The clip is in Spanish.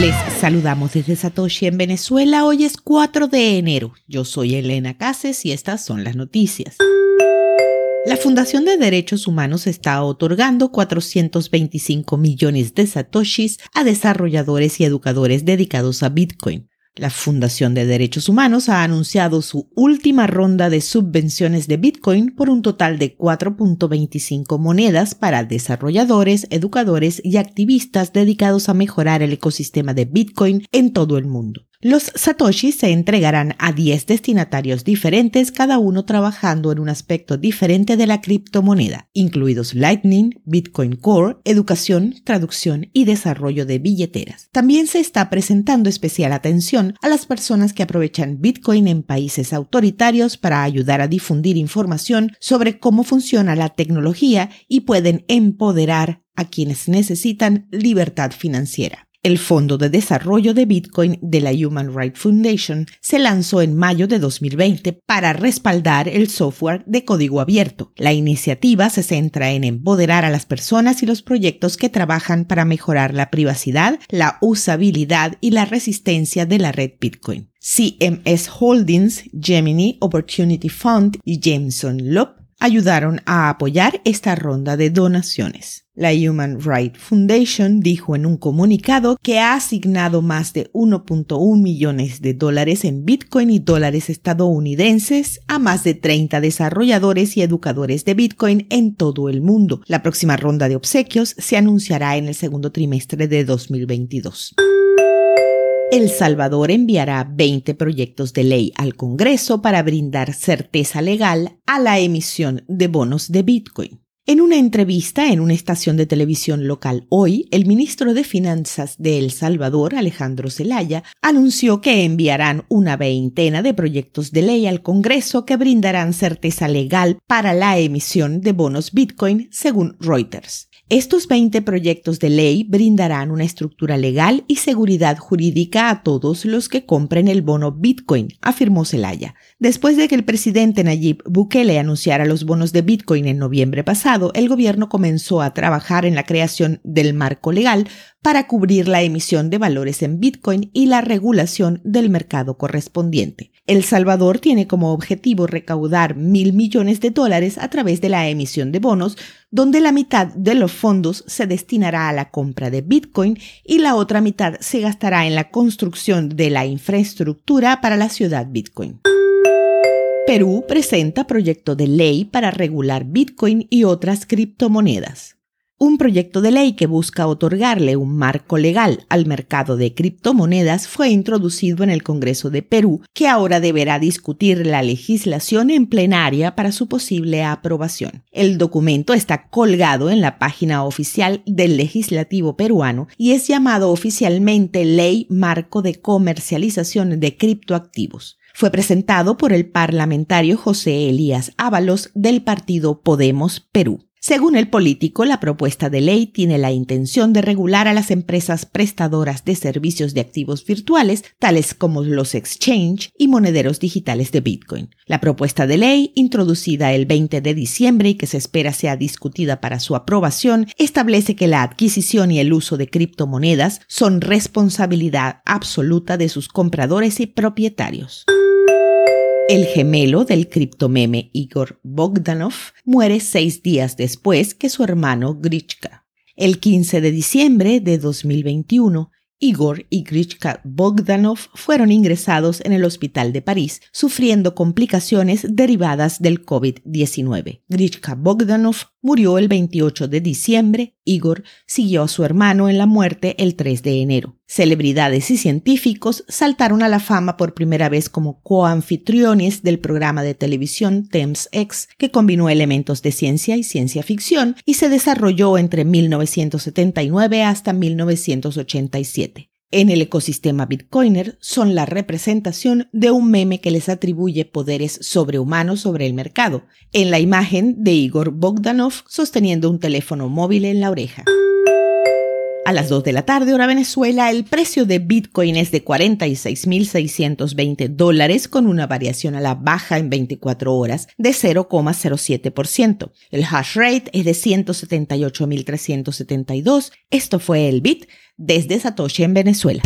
Les saludamos desde Satoshi en Venezuela. Hoy es 4 de enero. Yo soy Elena Cases y estas son las noticias. La Fundación de Derechos Humanos está otorgando 425 millones de satoshis a desarrolladores y educadores dedicados a Bitcoin. La Fundación de Derechos Humanos ha anunciado su última ronda de subvenciones de Bitcoin por un total de 4.25 monedas para desarrolladores, educadores y activistas dedicados a mejorar el ecosistema de Bitcoin en todo el mundo. Los satoshis se entregarán a 10 destinatarios diferentes, cada uno trabajando en un aspecto diferente de la criptomoneda, incluidos Lightning, Bitcoin Core, educación, traducción y desarrollo de billeteras. También se está presentando especial atención a las personas que aprovechan Bitcoin en países autoritarios para ayudar a difundir información sobre cómo funciona la tecnología y pueden empoderar a quienes necesitan libertad financiera. El Fondo de Desarrollo de Bitcoin de la Human Rights Foundation se lanzó en mayo de 2020 para respaldar el software de código abierto. La iniciativa se centra en empoderar a las personas y los proyectos que trabajan para mejorar la privacidad, la usabilidad y la resistencia de la red Bitcoin. CMS Holdings, Gemini Opportunity Fund y Jameson Lop ayudaron a apoyar esta ronda de donaciones. La Human Rights Foundation dijo en un comunicado que ha asignado más de 1.1 millones de dólares en Bitcoin y dólares estadounidenses a más de 30 desarrolladores y educadores de Bitcoin en todo el mundo. La próxima ronda de obsequios se anunciará en el segundo trimestre de 2022. El Salvador enviará 20 proyectos de ley al Congreso para brindar certeza legal a la emisión de bonos de Bitcoin. En una entrevista en una estación de televisión local hoy, el ministro de Finanzas de El Salvador, Alejandro Zelaya, anunció que enviarán una veintena de proyectos de ley al Congreso que brindarán certeza legal para la emisión de bonos Bitcoin, según Reuters. Estos 20 proyectos de ley brindarán una estructura legal y seguridad jurídica a todos los que compren el bono Bitcoin, afirmó Zelaya. Después de que el presidente Nayib Bukele anunciara los bonos de Bitcoin en noviembre pasado, el gobierno comenzó a trabajar en la creación del marco legal para cubrir la emisión de valores en Bitcoin y la regulación del mercado correspondiente. El Salvador tiene como objetivo recaudar mil millones de dólares a través de la emisión de bonos, donde la mitad de los fondos se destinará a la compra de Bitcoin y la otra mitad se gastará en la construcción de la infraestructura para la ciudad Bitcoin. Perú presenta proyecto de ley para regular Bitcoin y otras criptomonedas un proyecto de ley que busca otorgarle un marco legal al mercado de criptomonedas fue introducido en el Congreso de Perú, que ahora deberá discutir la legislación en plenaria para su posible aprobación. El documento está colgado en la página oficial del legislativo peruano y es llamado oficialmente Ley Marco de Comercialización de Criptoactivos fue presentado por el parlamentario José Elías Ábalos del partido Podemos Perú. Según el político, la propuesta de ley tiene la intención de regular a las empresas prestadoras de servicios de activos virtuales, tales como los exchange y monederos digitales de Bitcoin. La propuesta de ley, introducida el 20 de diciembre y que se espera sea discutida para su aprobación, establece que la adquisición y el uso de criptomonedas son responsabilidad absoluta de sus compradores y propietarios. El gemelo del criptomeme Igor Bogdanov muere seis días después que su hermano Grichka. El 15 de diciembre de 2021, Igor y Grichka Bogdanov fueron ingresados en el hospital de París, sufriendo complicaciones derivadas del COVID-19. Grichka Bogdanov murió el 28 de diciembre, Igor siguió a su hermano en la muerte el 3 de enero. Celebridades y científicos saltaron a la fama por primera vez como coanfitriones del programa de televisión Thames X, que combinó elementos de ciencia y ciencia ficción y se desarrolló entre 1979 hasta 1987 en el ecosistema Bitcoiner son la representación de un meme que les atribuye poderes sobrehumanos sobre el mercado, en la imagen de Igor Bogdanov sosteniendo un teléfono móvil en la oreja. A las 2 de la tarde, hora Venezuela, el precio de Bitcoin es de 46.620 dólares con una variación a la baja en 24 horas de 0,07%. El hash rate es de 178.372. Esto fue el Bit desde Satoshi en Venezuela.